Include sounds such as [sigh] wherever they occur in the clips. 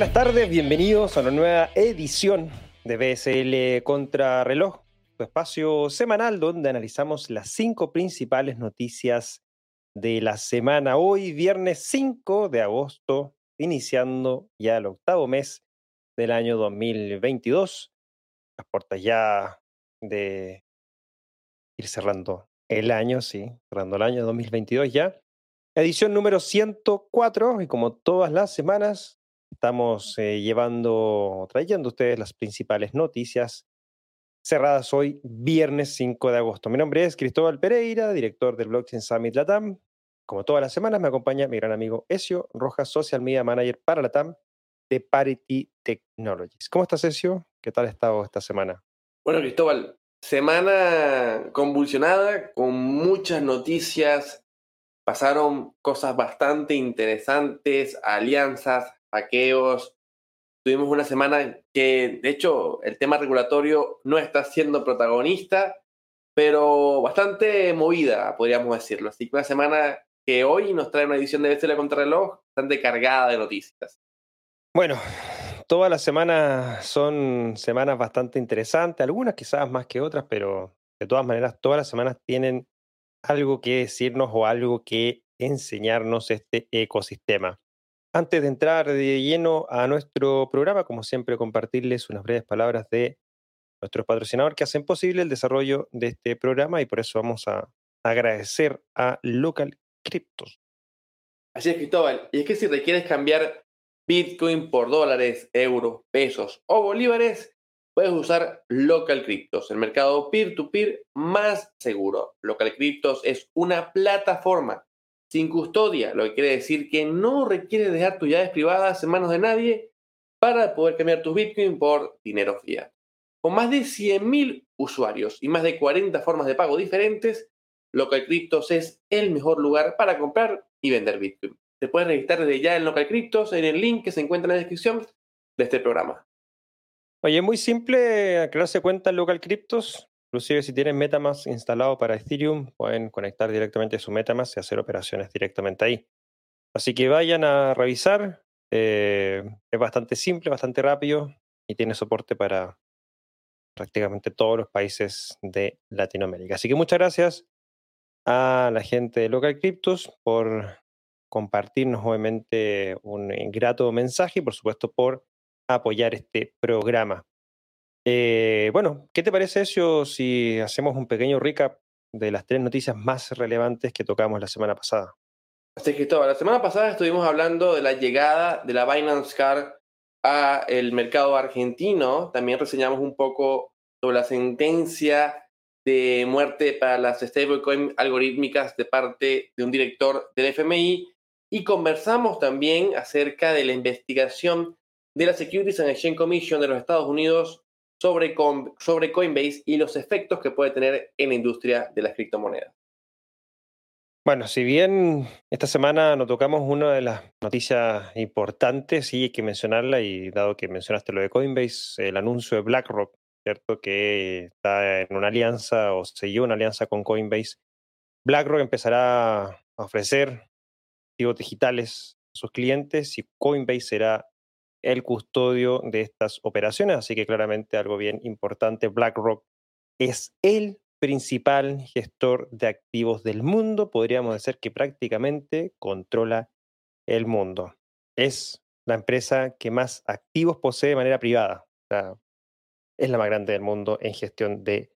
Buenas tardes, bienvenidos a una nueva edición de BSL Contrarreloj, tu espacio semanal donde analizamos las cinco principales noticias de la semana. Hoy, viernes 5 de agosto, iniciando ya el octavo mes del año 2022. Las puertas ya de ir cerrando el año, sí, cerrando el año 2022 ya. Edición número 104 y como todas las semanas estamos eh, llevando, trayendo a ustedes las principales noticias cerradas hoy, viernes 5 de agosto. Mi nombre es Cristóbal Pereira, director del Blockchain Summit Latam. Como todas las semanas me acompaña mi gran amigo Ezio Rojas, Social Media Manager para Latam de Parity Technologies. ¿Cómo estás, Ezio? ¿Qué tal ha estado esta semana? Bueno, Cristóbal, semana convulsionada, con muchas noticias. Pasaron cosas bastante interesantes, alianzas, hackeos. Tuvimos una semana que, de hecho, el tema regulatorio no está siendo protagonista, pero bastante movida, podríamos decirlo. Así que una semana que hoy nos trae una edición de BCL Contrarreloj bastante cargada de noticias. Bueno, todas las semanas son semanas bastante interesantes, algunas quizás más que otras, pero de todas maneras todas las semanas tienen algo que decirnos o algo que enseñarnos este ecosistema. Antes de entrar de lleno a nuestro programa, como siempre, compartirles unas breves palabras de nuestros patrocinadores que hacen posible el desarrollo de este programa y por eso vamos a agradecer a Local Cryptos. Así es, Cristóbal. Y es que si requieres cambiar Bitcoin por dólares, euros, pesos o bolívares, puedes usar Local Cryptos, el mercado peer-to-peer más seguro. Local Cryptos es una plataforma sin custodia, lo que quiere decir que no requiere dejar tus llaves privadas en manos de nadie para poder cambiar tus Bitcoin por dinero fiat. Con más de 100.000 usuarios y más de 40 formas de pago diferentes, Local Cryptos es el mejor lugar para comprar y vender Bitcoin. Te puedes registrar desde ya en Local Cryptos en el link que se encuentra en la descripción de este programa. Oye, muy simple crearse cuenta en Local Cryptos. Inclusive si tienen Metamask instalado para Ethereum, pueden conectar directamente su Metamask y hacer operaciones directamente ahí. Así que vayan a revisar. Eh, es bastante simple, bastante rápido y tiene soporte para prácticamente todos los países de Latinoamérica. Así que muchas gracias a la gente de Local Cryptos por compartirnos obviamente un grato mensaje y por supuesto por apoyar este programa. Eh, bueno, ¿qué te parece eso si hacemos un pequeño recap de las tres noticias más relevantes que tocamos la semana pasada? Así que la semana pasada estuvimos hablando de la llegada de la Binance Card a el mercado argentino. También reseñamos un poco sobre la sentencia de muerte para las stablecoin algorítmicas de parte de un director del FMI y conversamos también acerca de la investigación de la Securities and Exchange Commission de los Estados Unidos sobre, sobre Coinbase y los efectos que puede tener en la industria de las criptomonedas. Bueno, si bien esta semana nos tocamos una de las noticias importantes, sí hay que mencionarla, y dado que mencionaste lo de Coinbase, el anuncio de BlackRock, ¿cierto? Que está en una alianza o selló una alianza con Coinbase. BlackRock empezará a ofrecer digitales a sus clientes y Coinbase será el custodio de estas operaciones, así que claramente algo bien importante, BlackRock es el principal gestor de activos del mundo, podríamos decir que prácticamente controla el mundo. Es la empresa que más activos posee de manera privada, es la más grande del mundo en gestión de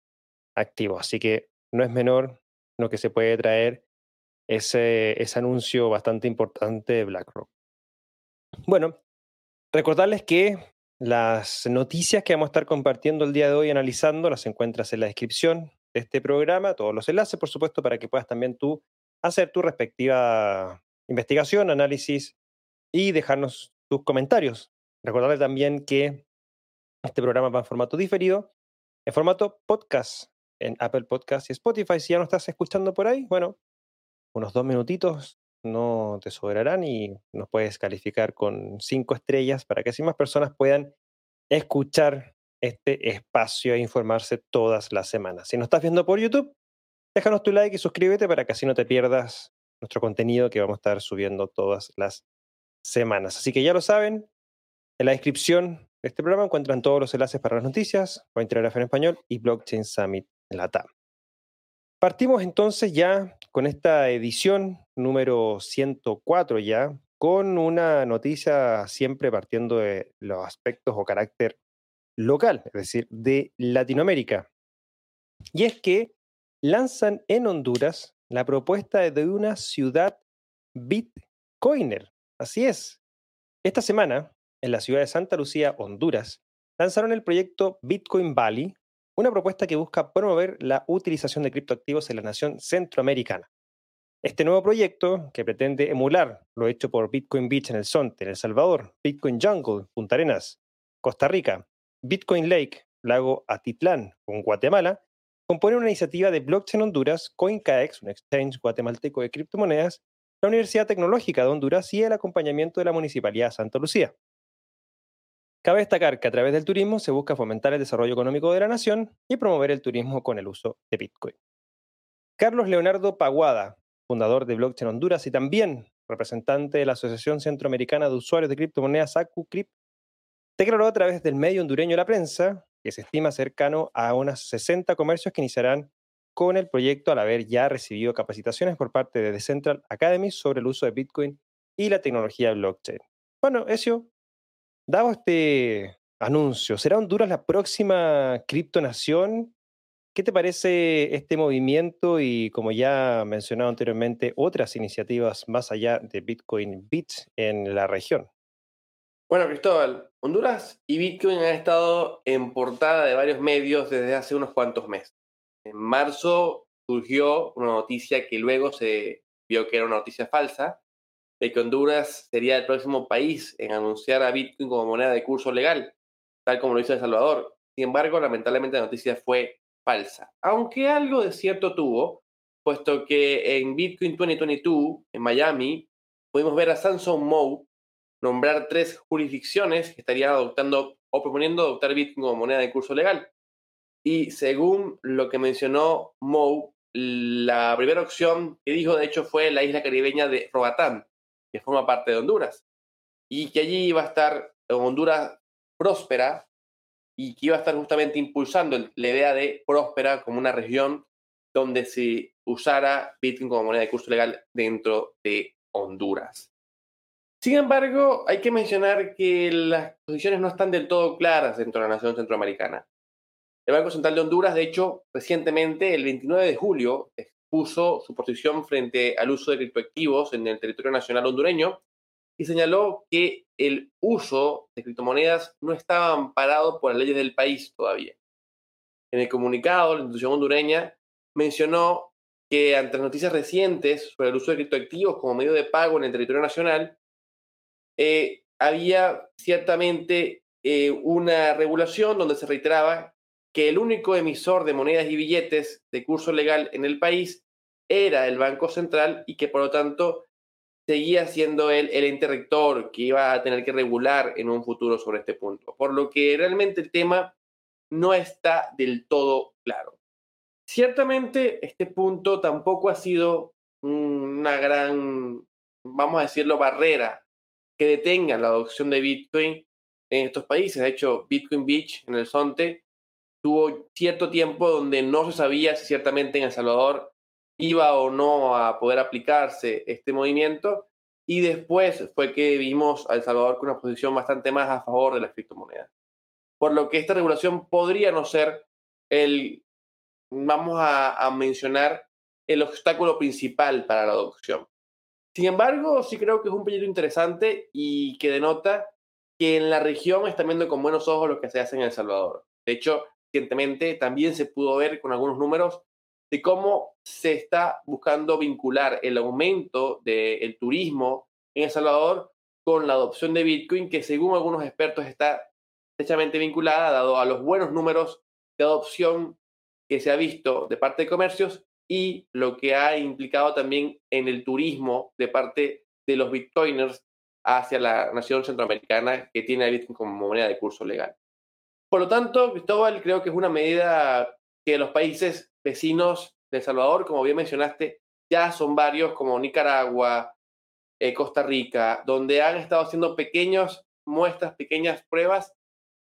activos, así que no es menor lo que se puede traer ese, ese anuncio bastante importante de BlackRock. Bueno, recordarles que las noticias que vamos a estar compartiendo el día de hoy, analizando, las encuentras en la descripción de este programa, todos los enlaces, por supuesto, para que puedas también tú hacer tu respectiva investigación, análisis y dejarnos tus comentarios. Recordarles también que este programa va en formato diferido, en formato podcast, en Apple Podcast y Spotify. Si ya no estás escuchando por ahí, bueno, unos dos minutitos no te sobrarán y nos puedes calificar con cinco estrellas para que así más personas puedan escuchar este espacio e informarse todas las semanas. Si nos estás viendo por YouTube, déjanos tu like y suscríbete para que así no te pierdas nuestro contenido que vamos a estar subiendo todas las semanas. Así que ya lo saben, en la descripción de este programa encuentran todos los enlaces para las noticias, Cointelegraph en español y Blockchain Summit en la TAM. Partimos entonces ya con esta edición número 104 ya, con una noticia siempre partiendo de los aspectos o carácter local, es decir, de Latinoamérica. Y es que lanzan en Honduras la propuesta de una ciudad Bitcoiner. Así es. Esta semana, en la ciudad de Santa Lucía, Honduras, lanzaron el proyecto Bitcoin Valley, una propuesta que busca promover la utilización de criptoactivos en la nación centroamericana. Este nuevo proyecto, que pretende emular lo hecho por Bitcoin Beach en el Sonte, en El Salvador, Bitcoin Jungle, Punta Arenas, Costa Rica, Bitcoin Lake, Lago Atitlán, con Guatemala, compone una iniciativa de blockchain Honduras, CoinCaex, un exchange guatemalteco de criptomonedas, la Universidad Tecnológica de Honduras y el acompañamiento de la Municipalidad de Santa Lucía. Cabe destacar que a través del turismo se busca fomentar el desarrollo económico de la nación y promover el turismo con el uso de Bitcoin. Carlos Leonardo Paguada, fundador de Blockchain Honduras y también representante de la Asociación Centroamericana de Usuarios de Criptomonedas AcuCrypt, declaró a través del medio hondureño La Prensa que se estima cercano a unos 60 comercios que iniciarán con el proyecto al haber ya recibido capacitaciones por parte de Decentral Academy sobre el uso de Bitcoin y la tecnología blockchain. Bueno, eso, dado este anuncio, ¿será Honduras la próxima criptonación? ¿Qué te parece este movimiento y, como ya mencionado anteriormente, otras iniciativas más allá de Bitcoin Bits en la región? Bueno, Cristóbal, Honduras y Bitcoin han estado en portada de varios medios desde hace unos cuantos meses. En marzo surgió una noticia que luego se vio que era una noticia falsa, de que Honduras sería el próximo país en anunciar a Bitcoin como moneda de curso legal, tal como lo hizo El Salvador. Sin embargo, lamentablemente la noticia fue falsa, aunque algo de cierto tuvo, puesto que en Bitcoin 2022, en Miami, pudimos ver a Samsung Mo nombrar tres jurisdicciones que estarían adoptando o proponiendo adoptar Bitcoin como moneda de curso legal. Y según lo que mencionó Mo, la primera opción que dijo, de hecho, fue la isla caribeña de Roatán, que forma parte de Honduras, y que allí iba a estar Honduras próspera y que iba a estar justamente impulsando la idea de próspera como una región donde se usara Bitcoin como moneda de curso legal dentro de Honduras. Sin embargo, hay que mencionar que las posiciones no están del todo claras dentro de la nación centroamericana. El Banco Central de Honduras, de hecho, recientemente, el 29 de julio, expuso su posición frente al uso de criptoactivos en el territorio nacional hondureño y señaló que el uso de criptomonedas no estaba amparado por las leyes del país todavía. En el comunicado, la institución hondureña mencionó que ante las noticias recientes sobre el uso de criptoactivos como medio de pago en el territorio nacional, eh, había ciertamente eh, una regulación donde se reiteraba que el único emisor de monedas y billetes de curso legal en el país era el Banco Central y que por lo tanto seguía siendo él el ente rector que iba a tener que regular en un futuro sobre este punto. Por lo que realmente el tema no está del todo claro. Ciertamente este punto tampoco ha sido una gran, vamos a decirlo, barrera que detenga la adopción de Bitcoin en estos países. De hecho, Bitcoin Beach en el Sonte tuvo cierto tiempo donde no se sabía si ciertamente en El Salvador iba o no a poder aplicarse este movimiento y después fue que vimos a El Salvador con una posición bastante más a favor de las criptomonedas. Por lo que esta regulación podría no ser el, vamos a, a mencionar, el obstáculo principal para la adopción. Sin embargo, sí creo que es un proyecto interesante y que denota que en la región están viendo con buenos ojos lo que se hace en El Salvador. De hecho, recientemente también se pudo ver con algunos números de cómo se está buscando vincular el aumento del turismo en El Salvador con la adopción de Bitcoin, que según algunos expertos está estrechamente vinculada, dado a los buenos números de adopción que se ha visto de parte de comercios y lo que ha implicado también en el turismo de parte de los bitcoiners hacia la nación centroamericana que tiene a Bitcoin como moneda de curso legal. Por lo tanto, Cristóbal, creo que es una medida que los países vecinos de El Salvador, como bien mencionaste, ya son varios, como Nicaragua, eh, Costa Rica, donde han estado haciendo pequeñas muestras, pequeñas pruebas,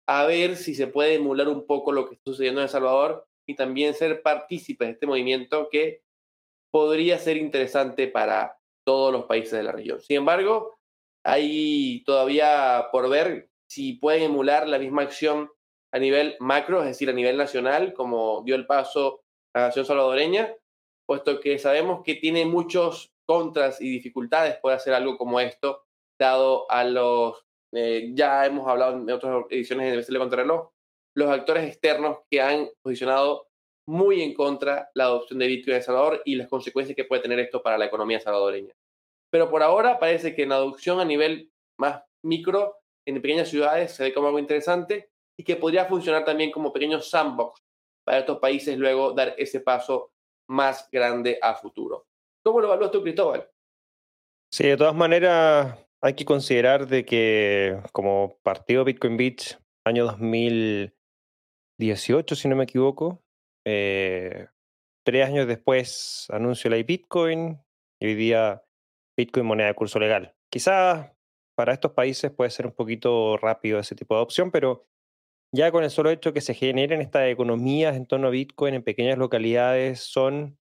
a ver si se puede emular un poco lo que está sucediendo en El Salvador y también ser partícipes de este movimiento que podría ser interesante para todos los países de la región. Sin embargo, hay todavía por ver si pueden emular la misma acción a nivel macro, es decir, a nivel nacional, como dio el paso a la nación salvadoreña, puesto que sabemos que tiene muchos contras y dificultades poder hacer algo como esto, dado a los, eh, ya hemos hablado en otras ediciones de BCL Contrarreloj, los actores externos que han posicionado muy en contra la adopción de Bitcoin en El Salvador y las consecuencias que puede tener esto para la economía salvadoreña. Pero por ahora parece que en adopción a nivel más micro, en pequeñas ciudades, se ve como algo interesante que podría funcionar también como pequeño sandbox para estos países luego dar ese paso más grande a futuro. ¿Cómo lo evalúas tú, Cristóbal? Sí, de todas maneras hay que considerar de que como partido Bitcoin Beach, año 2018, si no me equivoco, eh, tres años después anunció la Bitcoin y hoy día Bitcoin moneda de curso legal. Quizás para estos países puede ser un poquito rápido ese tipo de opción, pero ya con el solo hecho que se generen estas economías en torno a Bitcoin en pequeñas localidades son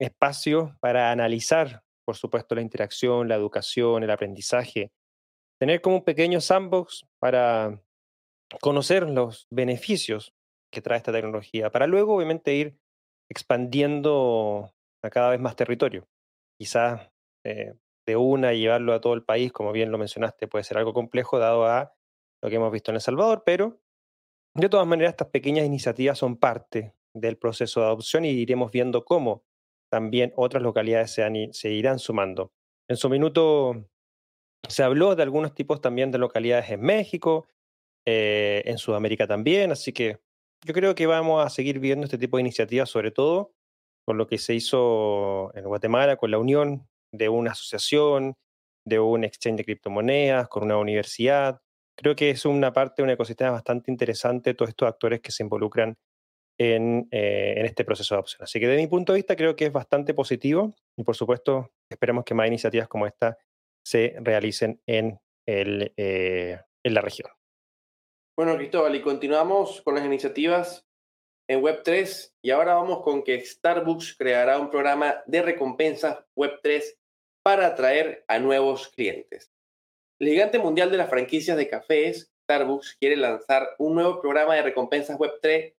espacios para analizar, por supuesto, la interacción, la educación, el aprendizaje. Tener como un pequeño sandbox para conocer los beneficios que trae esta tecnología, para luego obviamente ir expandiendo a cada vez más territorio. Quizás eh, de una llevarlo a todo el país, como bien lo mencionaste, puede ser algo complejo dado a lo que hemos visto en El Salvador, pero de todas maneras estas pequeñas iniciativas son parte del proceso de adopción y iremos viendo cómo también otras localidades se, irán sumando. En su minuto se habló de algunos tipos también de localidades en México, eh, en Sudamérica también, así que yo creo que vamos a seguir viendo este tipo de iniciativas, sobre todo con lo que se hizo en Guatemala, con la unión de una asociación, de un exchange de criptomonedas, con una universidad. Creo que es una parte un ecosistema bastante interesante, todos estos actores que se involucran en, eh, este proceso de adopción. Así que desde mi punto de vista creo que es bastante positivo y por supuesto esperemos que más iniciativas como esta se realicen en, eh, en la región. Bueno, Cristóbal, y continuamos con las iniciativas en Web3 y ahora vamos con que Starbucks creará un programa de recompensas Web3 para atraer a nuevos clientes. El gigante mundial de las franquicias de cafés, Starbucks, quiere lanzar un nuevo programa de recompensas Web3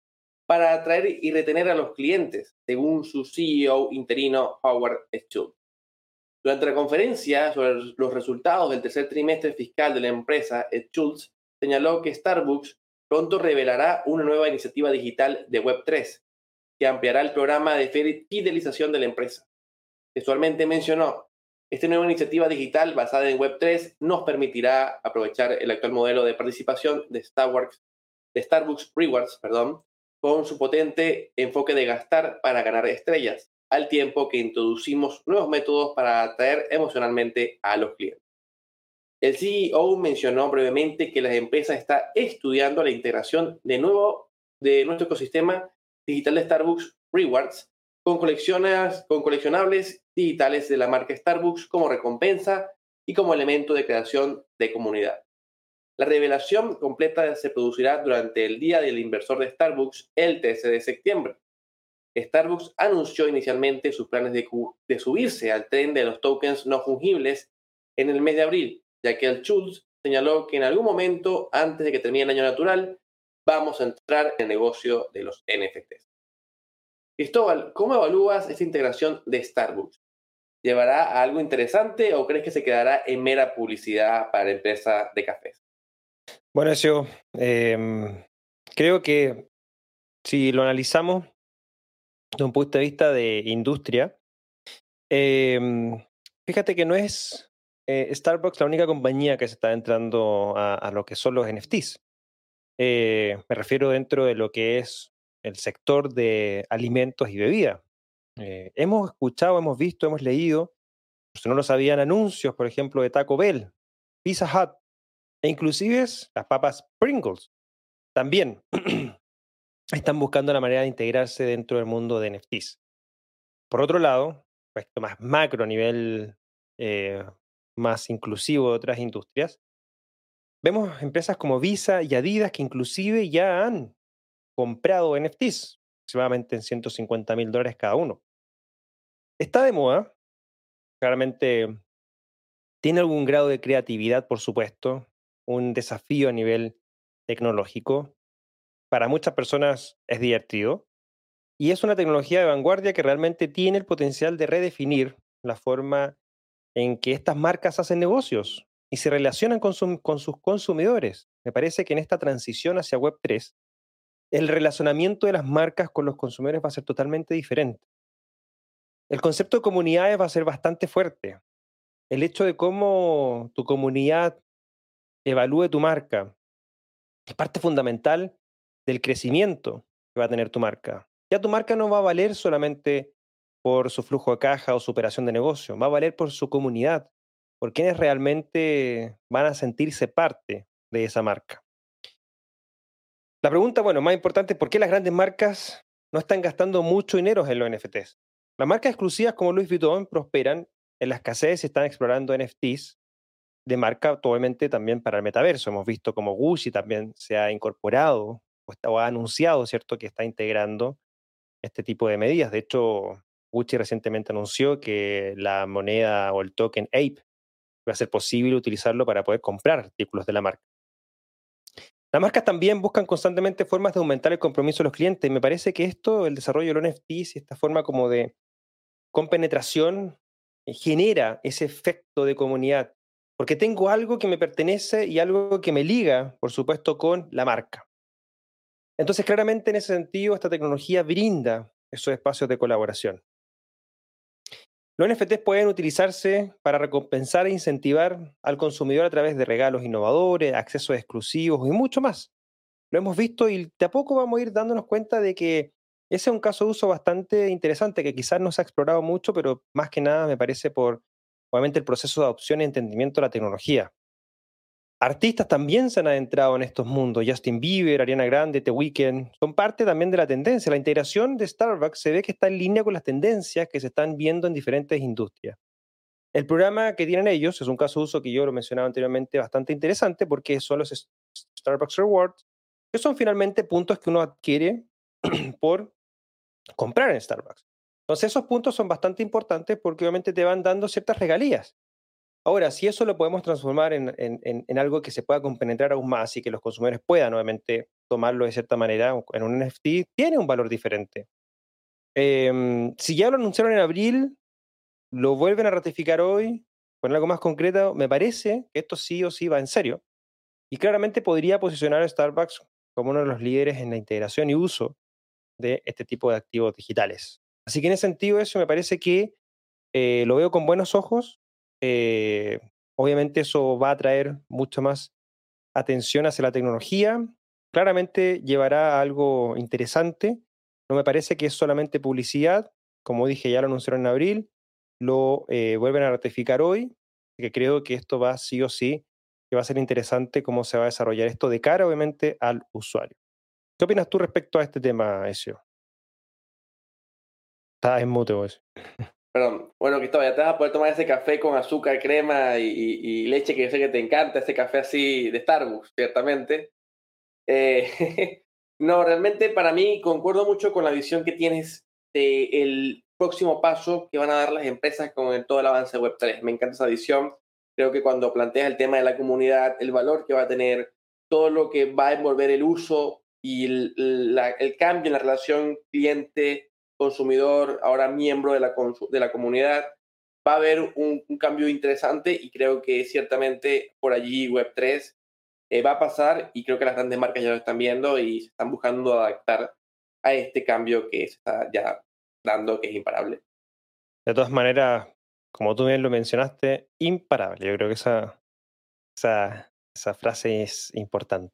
para atraer y retener a los clientes, según su CEO interino Howard Schultz. Durante la conferencia sobre los resultados del tercer trimestre fiscal de la empresa, Schultz señaló que Starbucks pronto revelará una nueva iniciativa digital de Web3 que ampliará el programa de fidelización de la empresa. Textualmente mencionó, esta nueva iniciativa digital basada en Web3 nos permitirá aprovechar el actual modelo de participación de Starbucks, Rewards con su potente enfoque de gastar para ganar estrellas, al tiempo que introducimos nuevos métodos para atraer emocionalmente a los clientes. El CEO mencionó brevemente que la empresa está estudiando la integración de nuevo de nuestro ecosistema digital de Starbucks Rewards con, coleccionables digitales de la marca Starbucks como recompensa y como elemento de creación de comunidad. La revelación completa se producirá durante el Día del Inversor de Starbucks el 13 de septiembre. Starbucks anunció inicialmente sus planes de, subirse al tren de los tokens no fungibles en el mes de abril, ya que el Schultz señaló que en algún momento antes de que termine el año natural vamos a entrar en el negocio de los NFTs. Cristóbal, ¿cómo evalúas esta integración de Starbucks? ¿Llevará a algo interesante o crees que se quedará en mera publicidad para la empresa de cafés? Bueno, eso, em, creo que si lo analizamos desde un punto de vista de industria, em, fíjate que no es eh, Starbucks la única compañía que se está entrando a, lo que son los NFTs. Eh, me refiero dentro de lo que es el sector de alimentos y bebidas. Eh, hemos escuchado, hemos visto, hemos leído, si no lo sabían, anuncios, por ejemplo, de Taco Bell, Pizza Hut, e inclusive las papas Pringles también [clears throat] están buscando la manera de integrarse dentro del mundo de NFTs. Por otro lado, esto más macro a nivel eh, más inclusivo de otras industrias, vemos empresas como Visa y Adidas que inclusive ya han comprado NFTs, aproximadamente en 150 mil dólares cada uno. Está de moda, claramente tiene algún grado de creatividad, por supuesto, un desafío a nivel tecnológico. Para muchas personas es divertido y es una tecnología de vanguardia que realmente tiene el potencial de redefinir la forma en que estas marcas hacen negocios y se relacionan con, sus consumidores. Me parece que en esta transición hacia Web3, el relacionamiento de las marcas con los consumidores va a ser totalmente diferente. El concepto de comunidades va a ser bastante fuerte. El hecho de cómo tu comunidad evalúe tu marca es parte fundamental del crecimiento que va a tener tu marca. Ya tu marca no va a valer solamente por su flujo de caja o su operación de negocio, va a valer por su comunidad, por quienes realmente van a sentirse parte de esa marca. La pregunta, bueno, más importante, ¿por qué las grandes marcas no están gastando mucho dinero en los NFTs? Las marcas exclusivas como Louis Vuitton prosperan en la escasez y están explorando NFTs de marca, obviamente también para el metaverso. Hemos visto como Gucci también se ha incorporado o, ha anunciado, ¿cierto?, que está integrando este tipo de medidas. De hecho, Gucci recientemente anunció que la moneda o el token Ape va a ser posible utilizarlo para poder comprar artículos de la marca. Las marcas también buscan constantemente formas de aumentar el compromiso de los clientes. Me parece que esto, el desarrollo de los NFTs y esta forma como de compenetración, eh, genera ese efecto de comunidad porque tengo algo que me pertenece y algo que me liga, por supuesto, con la marca. Entonces, claramente en ese sentido, esta tecnología brinda esos espacios de colaboración. Los NFTs pueden utilizarse para recompensar e incentivar al consumidor a través de regalos innovadores, accesos exclusivos y mucho más. Lo hemos visto y de a poco vamos a ir dándonos cuenta de que ese es un caso de uso bastante interesante que quizás no se ha explorado mucho, pero más que nada me parece por obviamente el proceso de adopción y entendimiento de la tecnología. Artistas también se han adentrado en estos mundos. Justin Bieber, Ariana Grande, The Weeknd, son parte también de la tendencia. La integración de Starbucks se ve que está en línea con las tendencias que se están viendo en diferentes industrias. El programa que tienen ellos es un caso de uso que yo lo mencionaba anteriormente bastante interesante porque son los Starbucks Rewards, que son finalmente puntos que uno adquiere [clears throat] por comprar en Starbucks. Entonces esos puntos son bastante importantes porque obviamente te van dando ciertas regalías. Ahora, si eso lo podemos transformar en, algo que se pueda compenetrar aún más y que los consumidores puedan obviamente tomarlo de cierta manera en un NFT, tiene un valor diferente. Em, si ya lo anunciaron en abril, lo vuelven a ratificar hoy, con algo más concreto, me parece que esto sí o sí va en serio. Y claramente podría posicionar a Starbucks como uno de los líderes en la integración y uso de este tipo de activos digitales. Así que en ese sentido, eso me parece que eh, lo veo con buenos ojos. Eh, obviamente eso va a traer mucho más atención hacia la tecnología. Claramente llevará a algo interesante. No me parece que es solamente publicidad. Como dije, ya lo anunciaron en abril. Lo eh, vuelven a ratificar hoy. Que creo que esto va sí o sí, que va a ser interesante cómo se va a desarrollar esto de cara, obviamente, al usuario. ¿Qué opinas tú respecto a este tema, Ezio? Está en mute vos. Perdón. Bueno, Cristóbal, ya te vas a poder tomar ese café con azúcar, crema y, leche que yo sé que te encanta, ese café así de Starbucks, ciertamente. Eh, [laughs] no, realmente para mí concuerdo mucho con la visión que tienes del próximo paso que van a dar las empresas con todo el avance de Web3. Me encanta esa visión. Creo que cuando planteas el tema de la comunidad, el valor que va a tener, todo lo que va a envolver el uso y el, el cambio en la relación cliente consumidor, ahora miembro de la, de la comunidad, va a haber un, cambio interesante y creo que ciertamente por allí Web3 eh, va a pasar y creo que las grandes marcas ya lo están viendo y se están buscando adaptar a este cambio que se está ya dando, que es imparable. De todas maneras, como tú bien lo mencionaste, imparable. Yo creo que esa, esa, esa frase es importante.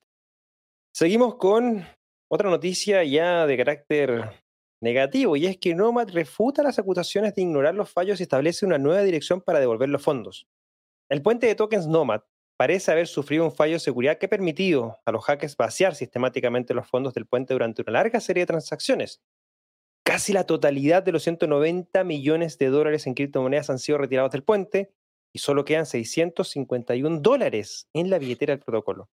Seguimos con otra noticia ya de carácter negativo, y es que Nomad refuta las acusaciones de ignorar los fallos y establece una nueva dirección para devolver los fondos. El puente de tokens Nomad parece haber sufrido un fallo de seguridad que ha permitido a los hackers vaciar sistemáticamente los fondos del puente durante una larga serie de transacciones. Casi la totalidad de los 190 millones de dólares en criptomonedas han sido retirados del puente y solo quedan 651 dólares en la billetera del protocolo,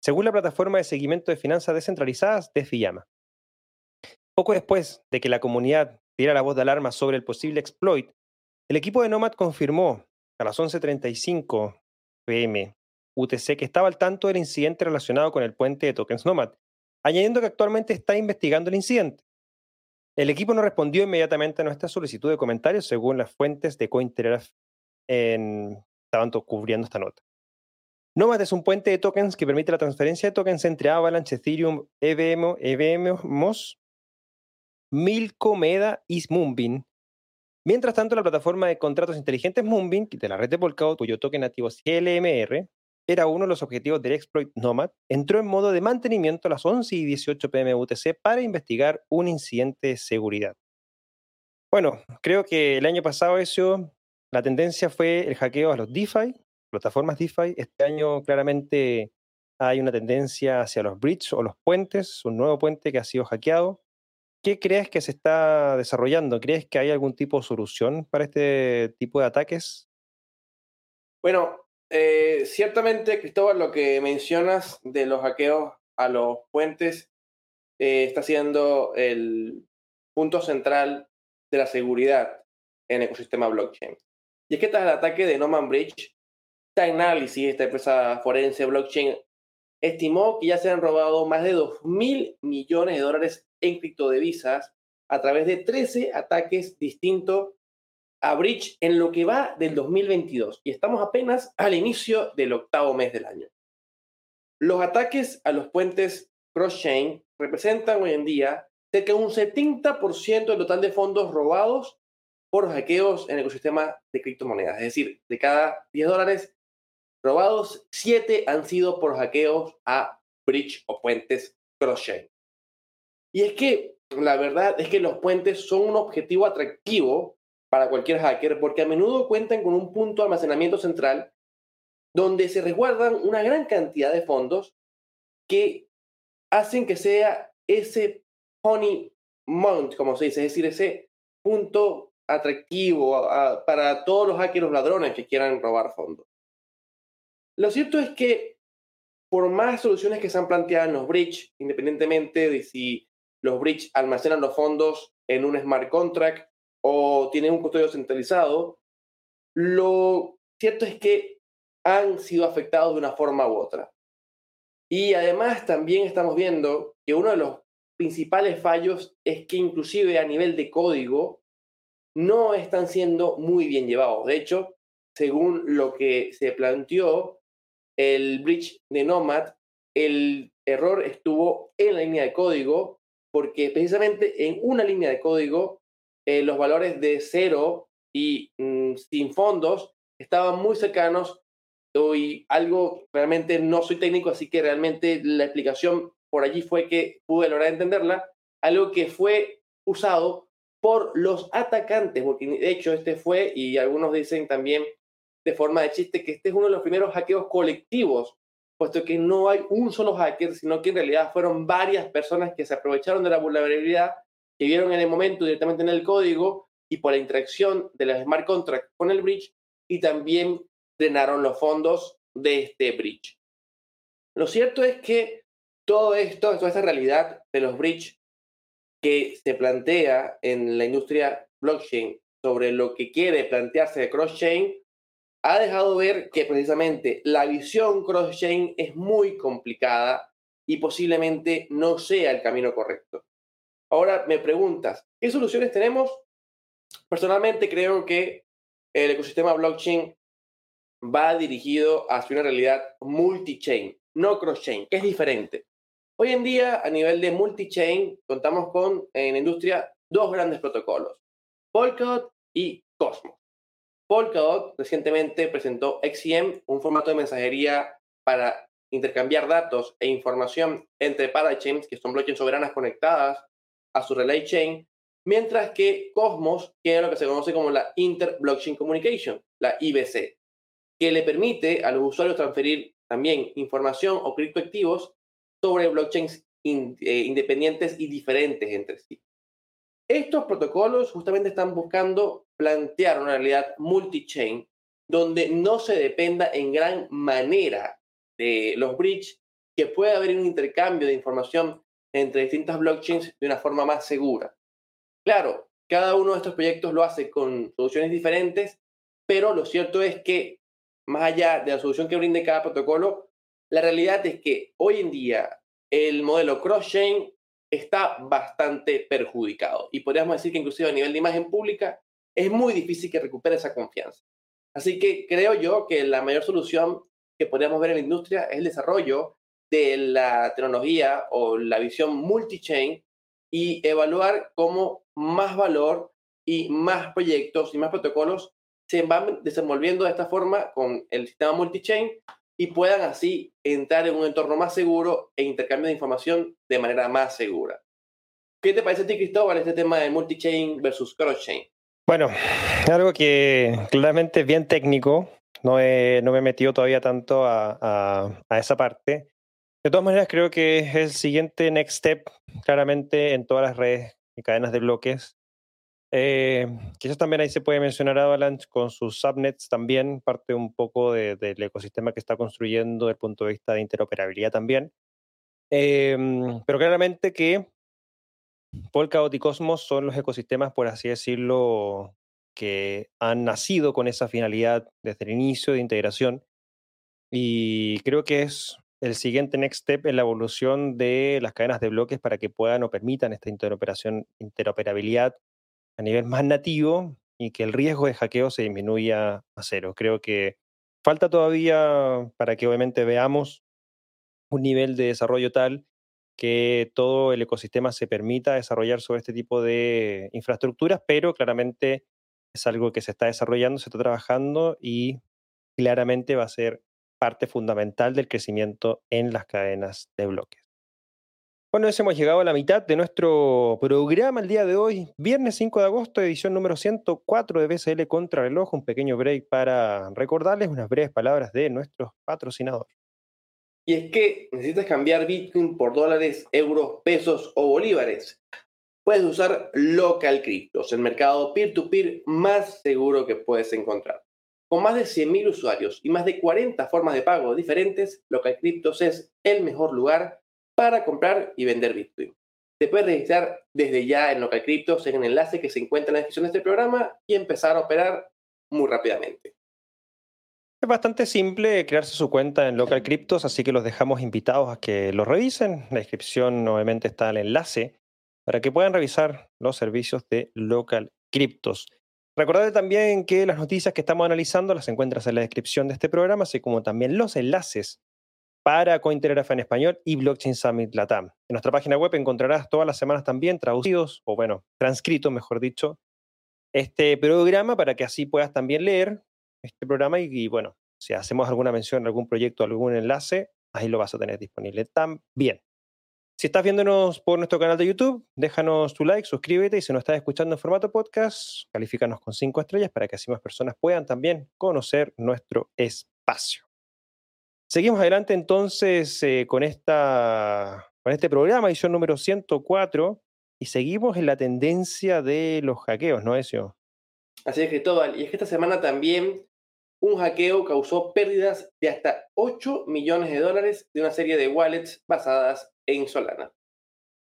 según la plataforma de seguimiento de finanzas descentralizadas de Fiyama. Poco después de que la comunidad diera la voz de alarma sobre el posible exploit, el equipo de Nomad confirmó a las 11.35 pm UTC que estaba al tanto del incidente relacionado con el puente de tokens Nomad, añadiendo que actualmente está investigando el incidente. El equipo no respondió inmediatamente a nuestra solicitud de comentarios según las fuentes de Cointelegraph en, estaban cubriendo esta nota. Nomad es un puente de tokens que permite la transferencia de tokens entre Avalanche, Ethereum, EVM, EVM, MOS, Milko, Meda y Moonbeam. Mientras tanto, la plataforma de contratos inteligentes Moonbeam, de la red de Polkadot, cuyo token nativo es GLMR, era uno de los objetivos del exploit Nomad, entró en modo de mantenimiento a las 11 y 18 pm UTC para investigar un incidente de seguridad. Bueno, creo que el año pasado eso la tendencia fue el hackeo a los DeFi, plataformas DeFi. Este año claramente hay una tendencia hacia los bridges o los puentes, un nuevo puente que ha sido hackeado. ¿Qué crees que se está desarrollando? ¿Crees que hay algún tipo de solución para este tipo de ataques? Bueno, eh, ciertamente, Cristóbal, lo que mencionas de los hackeos a los puentes eh, está siendo el punto central de la seguridad en el ecosistema blockchain. Y es que tras el ataque de Norman Bridge, Time Analysis, esta empresa forense blockchain, estimó que ya se han robado más de 2 mil millones de dólares en criptodivisas a través de 13 ataques distintos a Bridge en lo que va del 2022. Y estamos apenas al inicio del octavo mes del año. Los ataques a los puentes cross-chain representan hoy en día cerca de un 70% del total de fondos robados por hackeos en el ecosistema de criptomonedas. Es decir, de cada 10 dólares robados, 7 han sido por hackeos a bridge o puentes cross-chain. Y es que la verdad es que los puentes son un objetivo atractivo para cualquier hacker porque a menudo cuentan con un punto de almacenamiento central donde se resguardan una gran cantidad de fondos que hacen que sea ese honey mount, como se dice, es decir, ese punto atractivo para todos los hackers ladrones que quieran robar fondos. Lo cierto es que por más soluciones que se han planteado en los bridge, independientemente de si los bridge almacenan los fondos en un smart contract o tienen un custodio centralizado, lo cierto es que han sido afectados de una forma u otra. Y además también estamos viendo que uno de los principales fallos es que inclusive a nivel de código no están siendo muy bien llevados. De hecho, según lo que se planteó, el bridge de Nomad, el error estuvo en la línea de código, porque precisamente en una línea de código eh, los valores de cero y mm, sin fondos estaban muy cercanos. Y algo realmente no soy técnico, así que realmente la explicación por allí fue que pude lograr entenderla, algo que fue usado por los atacantes, porque de hecho este fue, y algunos dicen también de forma de chiste, que este es uno de los primeros hackeos colectivos, puesto que no hay un solo hacker, sino que en realidad fueron varias personas que se aprovecharon de la vulnerabilidad, que vieron en el momento directamente en el código y por la interacción de los smart contracts con el bridge, y también drenaron los fondos de este bridge. Lo cierto es que todo esto, toda esta realidad de los bridge que se plantea en la industria blockchain sobre lo que quiere plantearse de cross-chain, ha dejado ver que precisamente la visión cross-chain es muy complicada y posiblemente no sea el camino correcto. Ahora me preguntas, ¿qué soluciones tenemos? Personalmente creo que el ecosistema blockchain va dirigido hacia una realidad multi-chain, no cross-chain, que es diferente. Hoy en día, a nivel de multi-chain, contamos con en la industria dos grandes protocolos, Polkadot y Cosmos. Polkadot recientemente presentó XCM, un formato de mensajería para intercambiar datos e información entre parachains, que son blockchains soberanas conectadas a su relay chain, mientras que Cosmos tiene lo que se conoce como la Inter-Blockchain Communication, la IBC, que le permite a los usuarios transferir también información o criptoactivos sobre blockchains eh, independientes y diferentes entre sí. Estos protocolos justamente están buscando plantear una realidad multi-chain donde no se dependa en gran manera de los bridge, que pueda haber un intercambio de información entre distintas blockchains de una forma más segura. Claro, cada uno de estos proyectos lo hace con soluciones diferentes, pero lo cierto es que más allá de la solución que brinde cada protocolo, la realidad es que hoy en día el modelo cross-chain está bastante perjudicado y podríamos decir que inclusive a nivel de imagen pública es muy difícil que recupere esa confianza. Así que creo yo que la mayor solución que podríamos ver en la industria es el desarrollo de la tecnología o la visión multi-chain y evaluar cómo más valor y más proyectos y más protocolos se van desenvolviendo de esta forma con el sistema multi-chain y puedan así entrar en un entorno más seguro e intercambio de información de manera más segura. ¿Qué te parece a ti, Cristóbal, este tema de multi-chain versus cross-chain? Bueno, algo que claramente es bien técnico, no, no me he metido todavía tanto a, esa parte. De todas maneras, creo que es el siguiente next step, claramente en todas las redes y cadenas de bloques. Eh, quizás también ahí se puede mencionar Avalanche con sus subnets también, parte un poco del ecosistema que está construyendo desde el punto de vista de interoperabilidad también. Em, pero claramente que Polkadot y Cosmos son los ecosistemas, por así decirlo, que han nacido con esa finalidad desde el inicio de integración. Y creo que es el siguiente next step en la evolución de las cadenas de bloques para que puedan o permitan esta interoperación, interoperabilidad a nivel más nativo y que el riesgo de hackeo se disminuya a cero. Creo que falta todavía para que obviamente veamos un nivel de desarrollo tal que todo el ecosistema se permita desarrollar sobre este tipo de infraestructuras, pero claramente es algo que se está desarrollando, se está trabajando y claramente va a ser parte fundamental del crecimiento en las cadenas de bloques. Bueno, hemos llegado a la mitad de nuestro programa el día de hoy, viernes 5 de agosto, edición número 104 de BCL Contra Reloj, un pequeño break para recordarles unas breves palabras de nuestro patrocinador. Y es que necesitas cambiar Bitcoin por dólares, euros, pesos o bolívares. Puedes usar Local Cryptos, el mercado peer-to-peer más seguro que puedes encontrar. Con más de 100.000 usuarios y más de 40 formas de pago diferentes, Local Cryptos es el mejor lugar para comprar y vender Bitcoin. Te puedes registrar desde ya en Local Cryptos en el enlace que se encuentra en la descripción de este programa y empezar a operar muy rápidamente. Es bastante simple crearse su cuenta en Local Cryptos, así que los dejamos invitados a que lo revisen. En la descripción obviamente está el enlace para que puedan revisar los servicios de Local Cryptos. Recordad también que las noticias que estamos analizando las encuentras en la descripción de este programa, así como también los enlaces para Cointelegraph en español y Blockchain Summit Latam. En nuestra página web encontrarás todas las semanas también traducidos, o bueno, transcritos, mejor dicho, este programa para que así puedas también leer este programa y, bueno, si hacemos alguna mención, algún proyecto, algún enlace, ahí lo vas a tener disponible también. Si estás viéndonos por nuestro canal de YouTube, déjanos tu like, suscríbete y si nos estás escuchando en formato podcast, califícanos con cinco estrellas para que así más personas puedan también conocer nuestro espacio. Seguimos adelante entonces eh, con, esta, con este programa, edición número 104, y seguimos en la tendencia de los hackeos, ¿no, Ezio? Así es, Cristóbal. Y es que esta semana también un hackeo causó pérdidas de hasta 8 millones de dólares de una serie de wallets basadas en Solana.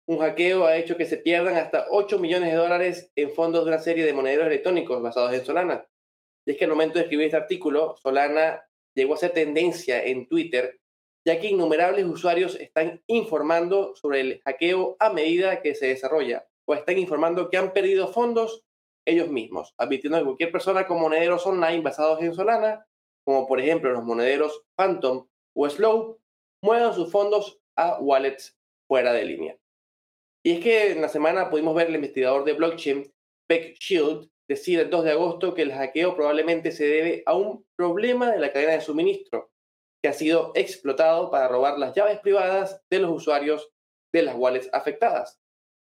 Un hackeo ha hecho que se pierdan hasta 8 millones de dólares en fondos de una serie de monederos electrónicos basados en Solana. Y es que al momento de escribir este artículo, Solana llegó a ser tendencia en Twitter, ya que innumerables usuarios están informando sobre el hackeo a medida que se desarrolla, o están informando que han perdido fondos ellos mismos, advirtiendo que cualquier persona con monederos online basados en Solana, como por ejemplo los monederos Phantom o Slow, muevan sus fondos a wallets fuera de línea. Y es que en la semana pudimos ver el investigador de blockchain, Beck Shield, decir el 2 de agosto que el hackeo probablemente se debe a un problema de la cadena de suministro, que ha sido explotado para robar las llaves privadas de los usuarios de las wallets afectadas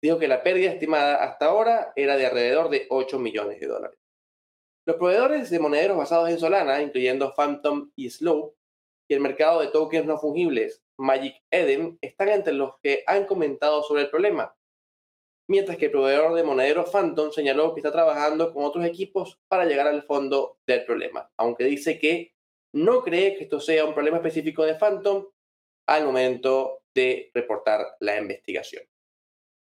dijo que la pérdida estimada hasta ahora era de alrededor de 8 millones de dólares. Los proveedores de monederos basados en Solana, incluyendo Phantom y Slow, y el mercado de tokens no fungibles Magic Eden, están entre los que han comentado sobre el problema. mientras que el proveedor de monedero Phantom señaló que está trabajando con otros equipos para llegar al fondo del problema, aunque dice que no cree que esto sea un problema específico de Phantom al momento de reportar la investigación.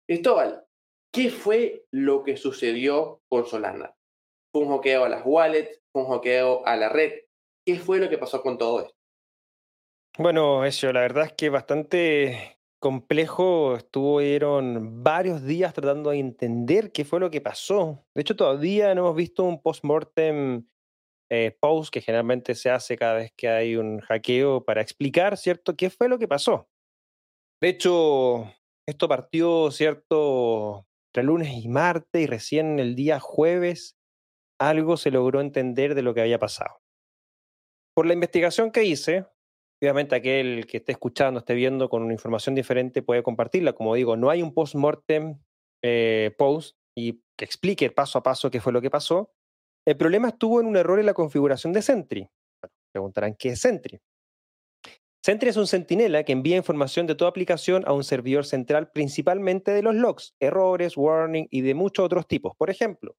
Cristóbal, ¿qué fue lo que sucedió con Solana? ¿Fue un hackeo a las wallets? ¿Fue un hackeo a la red? ¿Qué fue lo que pasó con todo esto? Bueno, eso, la verdad es que bastante complejo. Estuvieron varios días tratando de entender qué fue lo que pasó. De hecho, todavía no hemos visto un post-mortem eh, post que generalmente se hace cada vez que hay un hackeo para explicar, ¿cierto?, qué fue lo que pasó. De hecho, esto partió, ¿cierto?, entre lunes y martes y recién el día jueves algo se logró entender de lo que había pasado. Por la investigación que hice, obviamente aquel que esté escuchando, esté viendo con una información diferente puede compartirla. Como digo, no hay un post-mortem eh, post y que explique paso a paso qué fue lo que pasó. El problema estuvo en un error en la configuración de Sentry. preguntarán qué es Sentry. Sentry es un centinela que envía información de toda aplicación a un servidor central, principalmente de los logs, errores, warning y de muchos otros tipos. Por ejemplo,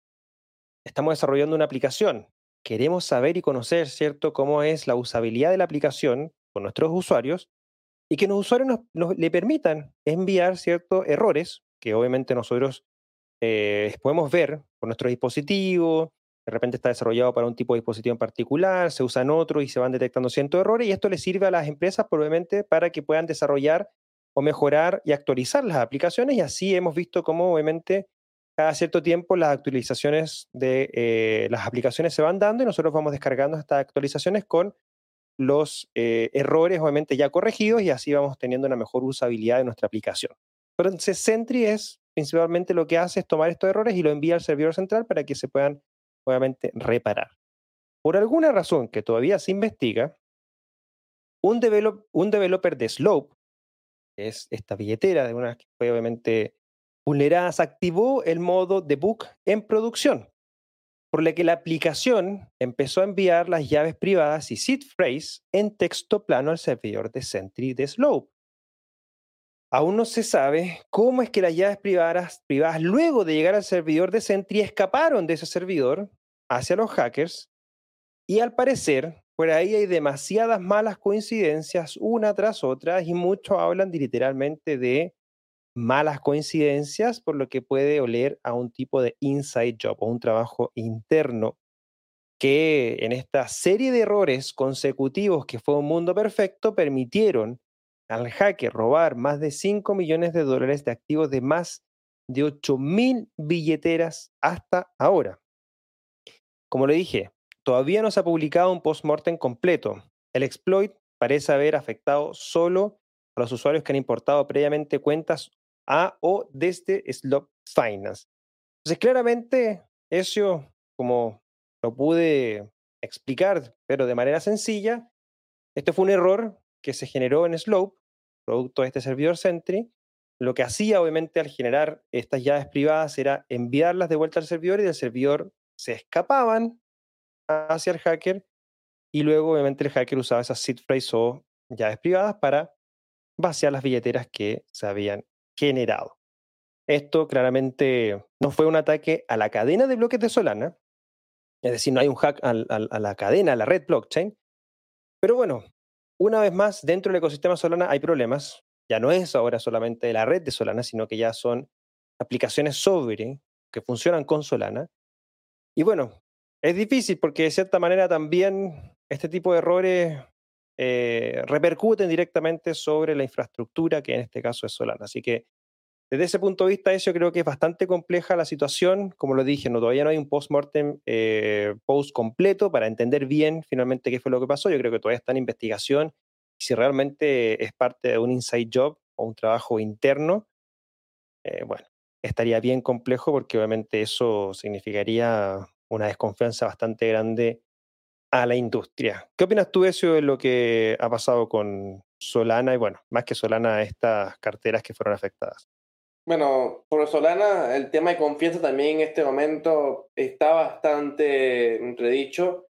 estamos desarrollando una aplicación. Queremos saber y conocer, ¿cierto?, cómo es la usabilidad de la aplicación con nuestros usuarios y que los usuarios nos, le permitan enviar ciertos errores que obviamente nosotros eh, podemos ver con nuestro dispositivo, de repente está desarrollado para un tipo de dispositivo en particular, se usa en otro y se van detectando cientos errores y esto le sirve a las empresas probablemente para que puedan desarrollar o mejorar y actualizar las aplicaciones y así hemos visto cómo obviamente cada cierto tiempo las actualizaciones de eh, las aplicaciones se van dando y nosotros vamos descargando estas actualizaciones con los eh, errores obviamente ya corregidos y así vamos teniendo una mejor usabilidad de nuestra aplicación. Entonces Sentry es principalmente lo que hace es tomar estos errores y lo envía al servidor central para que se puedan obviamente reparar. Por alguna razón que todavía se investiga, un, un developer de Slope, que es esta billetera de una que fue obviamente vulneradas activó el modo debug en producción, por lo que la aplicación empezó a enviar las llaves privadas y seed phrase en texto plano al servidor de Sentry de Slope. Aún no se sabe cómo es que las llaves privadas, luego de llegar al servidor de Sentry escaparon de ese servidor hacia los hackers y al parecer por ahí hay demasiadas malas coincidencias una tras otra y muchos hablan literalmente de malas coincidencias, por lo que puede oler a un tipo de inside job o un trabajo interno que en esta serie de errores consecutivos que fue un mundo perfecto permitieron al hacker robar más de 5 millones de dólares de activos de más de 8 mil billeteras hasta ahora. Como le dije, todavía no se ha publicado un post-mortem completo. El exploit parece haber afectado solo a los usuarios que han importado previamente cuentas a o desde Slop Finance. Entonces, claramente, eso, como lo pude explicar, pero de manera sencilla, este fue un error que se generó en Slope, producto de este servidor Sentry. Lo que hacía, obviamente, al generar estas llaves privadas era enviarlas de vuelta al servidor y del servidor se escapaban hacia el hacker y luego, obviamente, el hacker usaba esas seed phrase o llaves privadas para vaciar las billeteras que se habían generado. Esto claramente no fue un ataque a la cadena de bloques de Solana, es decir, no hay un hack a, la cadena, a la red blockchain, pero bueno, una vez más, dentro del ecosistema Solana hay problemas. Ya no es ahora solamente la red de Solana, sino que ya son aplicaciones sobre que funcionan con Solana. Y bueno, es difícil porque de cierta manera también este tipo de errores eh, repercuten directamente sobre la infraestructura, que en este caso es Solana. Así que desde ese punto de vista, eso creo que es bastante compleja la situación. Como lo dije, no, todavía no hay un post-mortem eh, post completo para entender bien finalmente qué fue lo que pasó. Yo creo que todavía está en investigación. Si realmente es parte de un inside job o un trabajo interno, eh, bueno, estaría bien complejo porque obviamente eso significaría una desconfianza bastante grande a la industria. ¿Qué opinas tú, eso de lo que ha pasado con Solana y, bueno, más que Solana, estas carteras que fueron afectadas? Bueno, sobre Solana, el tema de confianza también en este momento está bastante entredicho,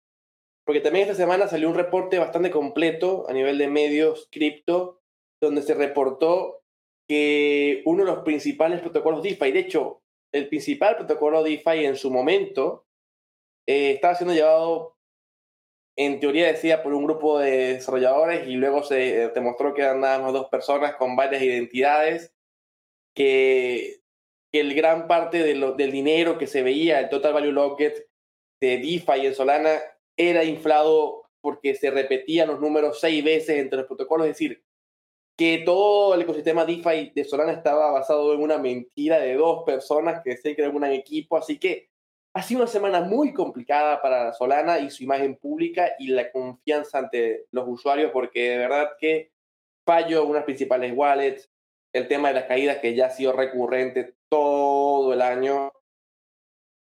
porque también esta semana salió un reporte bastante completo a nivel de medios cripto, donde se reportó que uno de los principales protocolos DeFi, de hecho, el principal protocolo DeFi en su momento eh, estaba siendo llevado, en teoría decía, por un grupo de desarrolladores y luego se demostró que eran nada más dos personas con varias identidades, que, el gran parte de del dinero que se veía, el Total Value Locket de DeFi en Solana, era inflado porque se repetían los números seis veces entre los protocolos, es decir, que todo el ecosistema DeFi de Solana estaba basado en una mentira de dos personas que se crean un equipo, así que ha sido una semana muy complicada para Solana y su imagen pública y la confianza ante los usuarios, porque de verdad que fallo en unas principales wallets, el tema de las caídas que ya ha sido recurrente todo el año,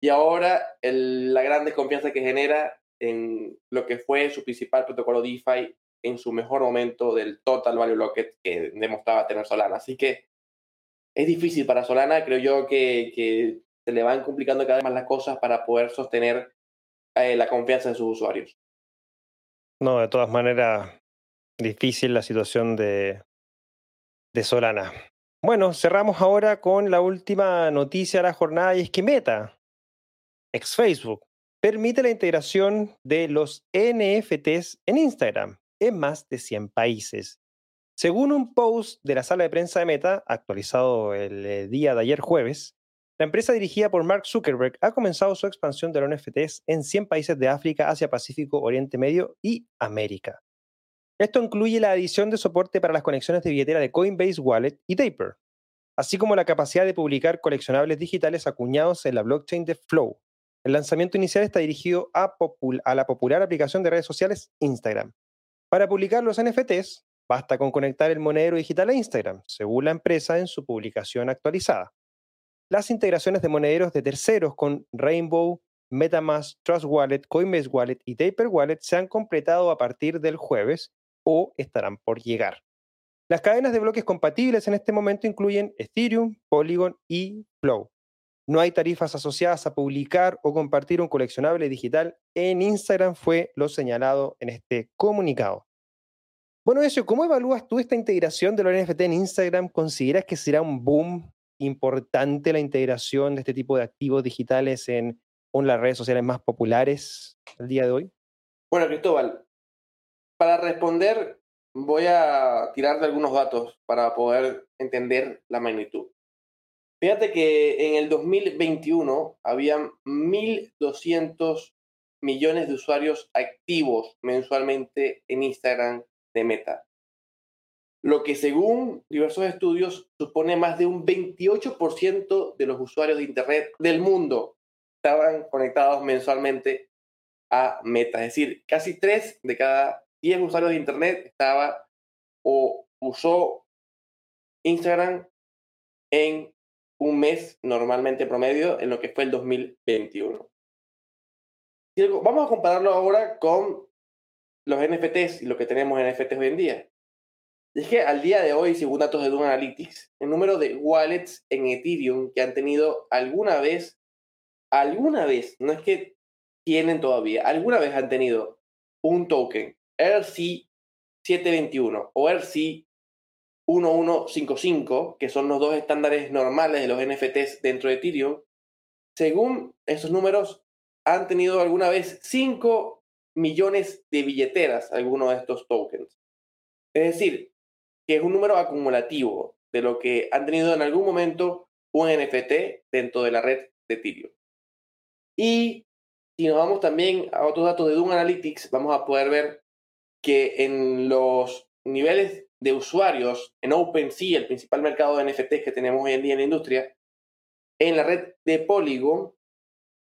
y ahora la gran desconfianza que genera en lo que fue su principal protocolo DeFi en su mejor momento del total value locket que demostraba tener Solana. Así que es difícil para Solana, creo yo que, se le van complicando cada vez más las cosas para poder sostener eh, la confianza de sus usuarios. No, de todas maneras, difícil la situación de, de Solana. Bueno, cerramos ahora con la última noticia de la jornada y es que Meta, ex Facebook, permite la integración de los NFTs en Instagram en más de 100 países. Según un post de la sala de prensa de Meta, actualizado el eh, día de ayer jueves, la empresa dirigida por Mark Zuckerberg ha comenzado su expansión de los NFTs en 100 países de África, Asia Pacífico, Oriente Medio y América. Esto incluye la adición de soporte para las conexiones de billetera de Coinbase Wallet y Taper, así como la capacidad de publicar coleccionables digitales acuñados en la blockchain de Flow, el lanzamiento inicial está dirigido a, la popular aplicación de redes sociales Instagram. Para publicar los NFTs, basta con conectar el monedero digital a Instagram, según la empresa en su publicación actualizada. Las integraciones de monederos de terceros con Rainbow, MetaMask, Trust Wallet, Coinbase Wallet y Taper Wallet se han completado a partir del jueves o estarán por llegar. Las cadenas de bloques compatibles en este momento incluyen Ethereum, Polygon y Flow. No hay tarifas asociadas a publicar o compartir un coleccionable digital en Instagram, fue lo señalado en este comunicado. Bueno, eso, ¿cómo evalúas tú esta integración de los NFT en Instagram? ¿Consideras que será un boom importante la integración de este tipo de activos digitales en una de las redes sociales más populares el día de hoy? Bueno, Cristóbal, para responder voy a tirar de algunos datos para poder entender la magnitud. Fíjate que en el 2021 habían 1.200 millones de usuarios activos mensualmente en Instagram de Meta. Lo que según diversos estudios supone más de un 28% de los usuarios de Internet del mundo estaban conectados mensualmente a Meta. Es decir, casi 3 de cada 10 usuarios de Internet estaba o usó Instagram en un mes normalmente promedio en lo que fue el 2021. Vamos a compararlo ahora con los NFTs y lo que tenemos en NFTs hoy en día. Es que al día de hoy, según datos de Doom Analytics, el número de wallets en Ethereum que han tenido alguna vez, alguna vez, no es que tienen todavía, alguna vez han tenido un token RC721 o RC 1155, que son los dos estándares normales de los NFTs dentro de Ethereum, según esos números, han tenido alguna vez 5 millones de billeteras algunos de estos tokens. Es decir, que es un número acumulativo de lo que han tenido en algún momento un NFT dentro de la red de Ethereum. Y si nos vamos también a otros datos de Doom Analytics, vamos a poder ver que en los niveles de usuarios en OpenSea, el principal mercado de NFTs que tenemos hoy en día en la industria, en la red de Polygon,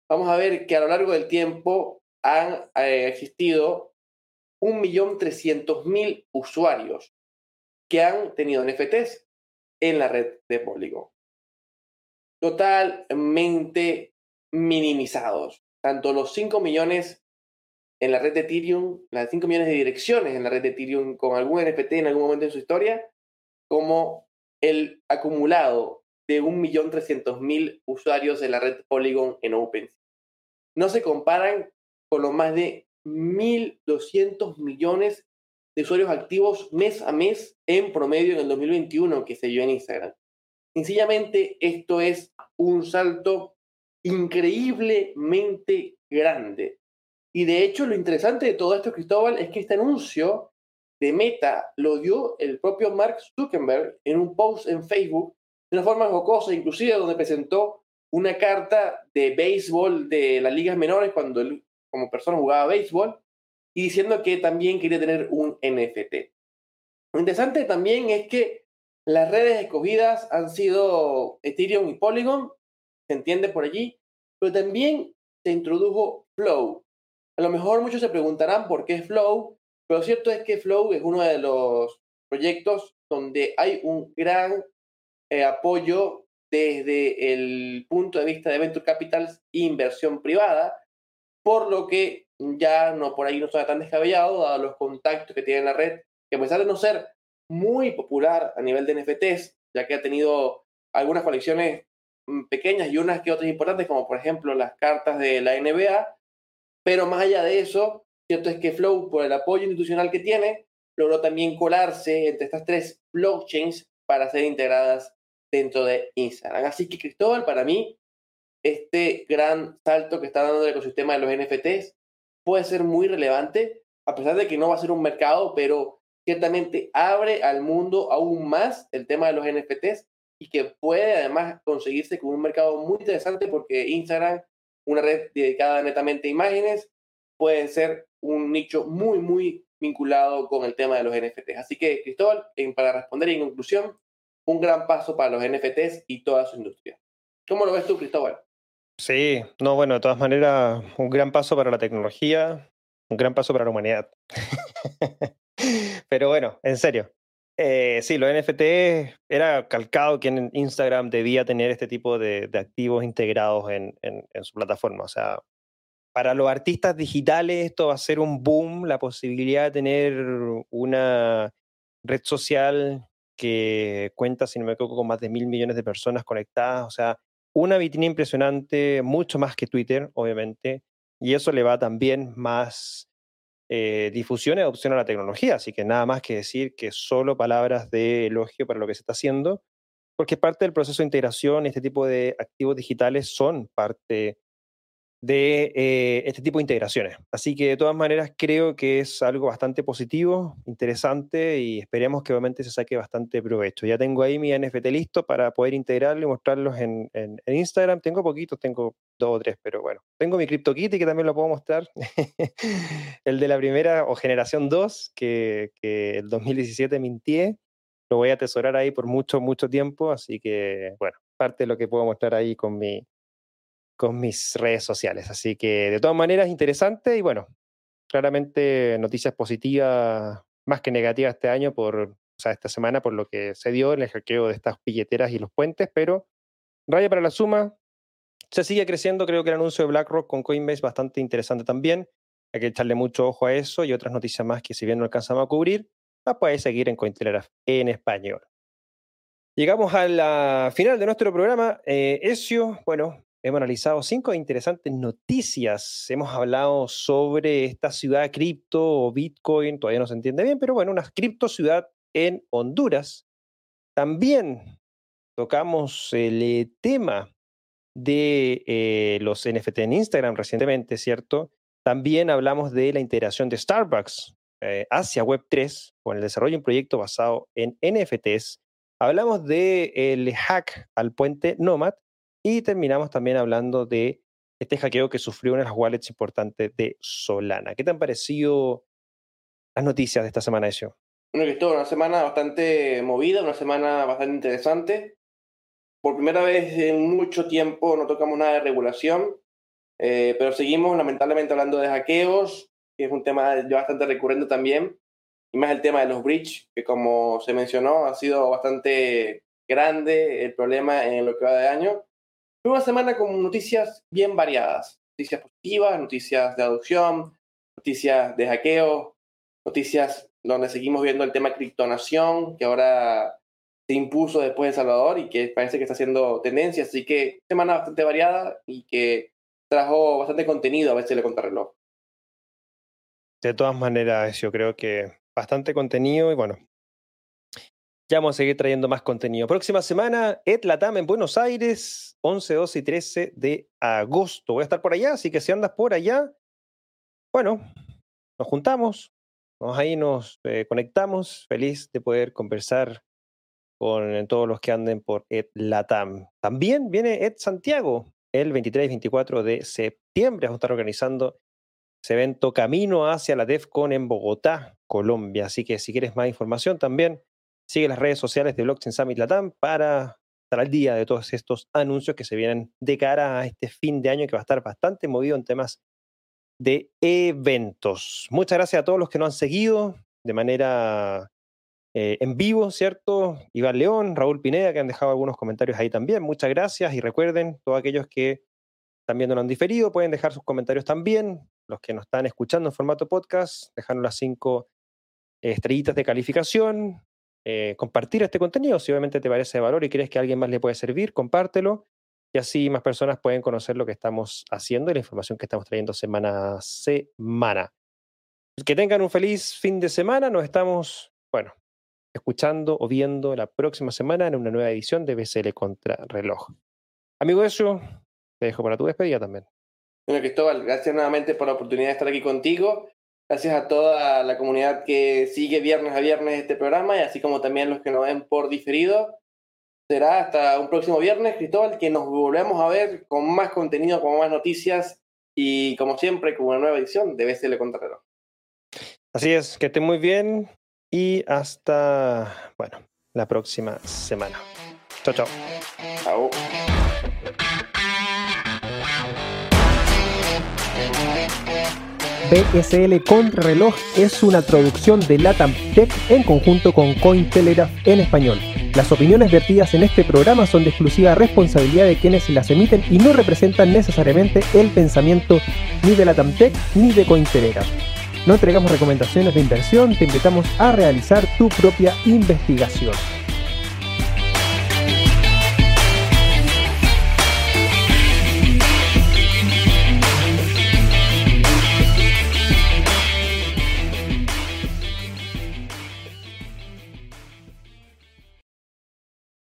vamos a ver que a lo largo del tiempo han eh, existido 1.300.000 usuarios que han tenido NFTs en la red de Polygon. Totalmente minimizados. Tanto los 5 millones en la red de Ethereum, las 5 millones de direcciones en la red de Ethereum con algún NFT en algún momento en su historia, como el acumulado de 1.300.000 usuarios en la red Polygon en OpenSea. No se comparan con los más de 1.200 millones de usuarios activos mes a mes en promedio en el 2021 que se dio en Instagram. Sencillamente, esto es un salto increíblemente grande. Y de hecho, lo interesante de todo esto, Cristóbal, es que este anuncio de Meta lo dio el propio Mark Zuckerberg en un post en Facebook de una forma jocosa, inclusive donde presentó una carta de béisbol de las ligas menores cuando él como persona jugaba béisbol y diciendo que también quería tener un NFT. Lo interesante también es que las redes escogidas han sido Ethereum y Polygon, se entiende por allí, pero también se introdujo Flow. Lo mejor muchos se preguntarán por qué Flow, pero cierto es que Flow es uno de los proyectos donde hay un gran eh, apoyo desde el punto de vista de Venture Capital e inversión privada, por lo que ya no por ahí no está tan descabellado, dado los contactos que tiene en la red, que a pesar de no ser muy popular a nivel de NFTs, ya que ha tenido algunas colecciones mm, pequeñas y unas que otras importantes, como por ejemplo las cartas de la NBA, pero más allá de eso, cierto es que Flow, por el apoyo institucional que tiene, logró también colarse entre estas tres blockchains para ser integradas dentro de Instagram. Así que Cristóbal, para mí, este gran salto que está dando el ecosistema de los NFTs puede ser muy relevante, a pesar de que no va a ser un mercado, pero ciertamente abre al mundo aún más el tema de los NFTs y que puede además conseguirse con un mercado muy interesante porque Instagram, una red dedicada netamente a imágenes, puede ser un nicho muy, muy vinculado con el tema de los NFTs. Así que, Cristóbal, para responder en conclusión, un gran paso para los NFTs y toda su industria. ¿Cómo lo ves tú, Cristóbal? Sí, no, bueno, de todas maneras, un gran paso para la tecnología, un gran paso para la humanidad. [laughs] Pero bueno, en serio. Eh, sí, los NFT era calcado que en Instagram debía tener este tipo de, activos integrados en, su plataforma. O sea, para los artistas digitales esto va a ser un boom, la posibilidad de tener una red social que cuenta, si no me equivoco, con más de mil millones de personas conectadas. O sea, una vitrina impresionante, mucho más que Twitter, obviamente, y eso le va también más eh, difusión y adopción a la tecnología. Así que nada más que decir que solo palabras de elogio para lo que se está haciendo, porque parte del proceso de integración, este tipo de activos digitales son parte de eh, este tipo de integraciones. Así que de todas maneras creo que es algo bastante positivo, interesante y esperemos que obviamente se saque bastante provecho. Ya tengo ahí mi NFT listo para poder integrarlo y mostrarlos en, Instagram. Tengo poquitos, tengo dos o tres, pero bueno. Tengo mi CryptoKitty que también lo puedo mostrar. [laughs] el de la primera o generación 2, que, que el 2017 mintié. Lo voy a atesorar ahí por mucho, mucho tiempo. Así que, bueno, parte de lo que puedo mostrar ahí con mi, con mis redes sociales. Así que de todas maneras, interesante y bueno, claramente noticias positivas más que negativas este año por, o sea, esta semana por lo que se dio en el hackeo de estas billeteras y los puentes, pero raya para la suma, se sigue creciendo, creo que el anuncio de BlackRock con Coinbase bastante interesante también, hay que echarle mucho ojo a eso y otras noticias más que si bien no alcanzamos a cubrir, las puedes seguir en Cointelegraph en español. Llegamos a la final de nuestro programa. Eh, Ezio, bueno, Hemos analizado cinco interesantes noticias. Hemos hablado sobre esta ciudad cripto o Bitcoin, todavía no se entiende bien, pero bueno, una cripto ciudad en Honduras. También tocamos el eh, tema de eh, los NFT en Instagram recientemente, ¿cierto? También hablamos de la integración de Starbucks eh, hacia Web3 con el desarrollo de un proyecto basado en NFTs. Hablamos del hack al puente Nomad y terminamos también hablando de este hackeo que sufrió una de las wallets importantes de Solana. ¿Qué te han parecido las noticias de esta semana, Ezio? Bueno, Cristóbal, una semana bastante movida, una semana bastante interesante. Por primera vez en mucho tiempo no tocamos nada de regulación, eh, pero seguimos lamentablemente hablando de hackeos, que es un tema bastante recurrente también, y más el tema de los bridge, que como se mencionó ha sido bastante grande el problema en lo que va de año. Fue una semana con noticias bien variadas. Noticias positivas, noticias de adopción, noticias de hackeo, noticias donde seguimos viendo el tema criptonación, que ahora se impuso después de Salvador y que parece que está haciendo tendencia. Así que semana bastante variada y que trajo bastante contenido a veces le contrarreloj. De todas maneras, yo creo que bastante contenido y bueno, ya vamos a seguir trayendo más contenido. Próxima semana, Ed Latam en Buenos Aires, 11, 12 y 13 de agosto. Voy a estar por allá, así que si andas por allá, bueno, nos juntamos, nos ahí nos eh, conectamos. Feliz de poder conversar con todos los que anden por Ed Latam. También viene Ed Santiago el 23 y 24 de septiembre. Vamos a estar organizando ese evento Camino hacia la DEFCON en Bogotá, Colombia. Así que si quieres más información también Sigue las redes sociales de Blockchain Summit Latam para estar al día de todos estos anuncios que se vienen de cara a este fin de año que va a estar bastante movido en temas de eventos. Muchas gracias a todos los que nos han seguido de manera eh, en vivo, ¿cierto? Iván León, Raúl Pineda, que han dejado algunos comentarios ahí también. Muchas gracias y recuerden, todos aquellos que también nos han diferido, pueden dejar sus comentarios también. Los que nos están escuchando en formato podcast, dejaron las cinco estrellitas de calificación, eh, compartir este contenido. Si obviamente te parece de valor y crees que a alguien más le puede servir, compártelo. Y así más personas pueden conocer lo que estamos haciendo y la información que estamos trayendo semana a semana. Que tengan un feliz fin de semana. Nos estamos, bueno, escuchando o viendo la próxima semana en una nueva edición de BCL Contra Reloj. Amigo eso, te dejo para tu despedida también. Bueno, Cristóbal, gracias nuevamente por la oportunidad de estar aquí contigo. Gracias a toda la comunidad que sigue viernes a viernes este programa y así como también los que nos ven por diferido. Será hasta un próximo viernes, Cristóbal, que nos volvemos a ver con más contenido, con más noticias y como siempre con una nueva edición de BCL Contrarreloj. Así es, que estén muy bien y hasta, bueno, la próxima semana. Chao, chao. Chao. BSL Contrarreloj es una traducción de Latam Tech en conjunto con Cointelegraph en español. Las opiniones vertidas en este programa son de exclusiva responsabilidad de quienes las emiten y no representan necesariamente el pensamiento ni de Latam Tech ni de Cointelegraph. No entregamos recomendaciones de inversión, te invitamos a realizar tu propia investigación.